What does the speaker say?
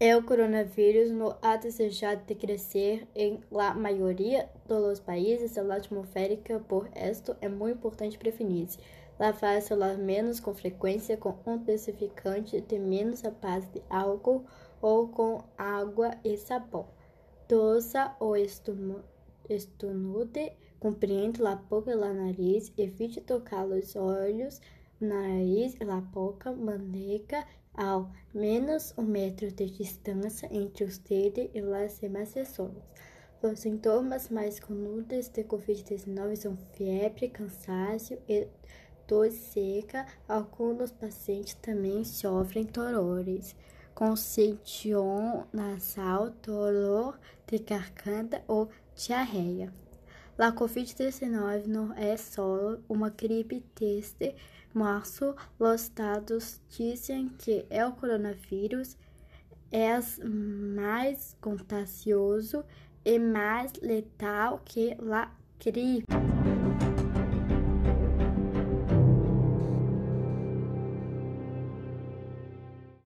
El coronavírus no ha desejado de crecer en la mayoría de los países de Latinoamérica, por esto é muito importante prevenir-se. Lavar celular menos com frequência com um desinfectante de menos a base de álcool ou com água e sabão. Tosa ou estunude, compreende a boca e o nariz, evite tocar os olhos, nariz a boca, maneca ao menos um metro de distância entre os dedos e as demais pessoas. Os sintomas mais comuns de Covid-19 são febre, cansaço e tosse seca. Alguns pacientes também sofrem dolores, congestão nasal, dolor de garganta ou diarreia. A Covid-19 não é só uma gripe desde março. Os dados dizem que o coronavírus é mais contagioso e mais letal que a gripe.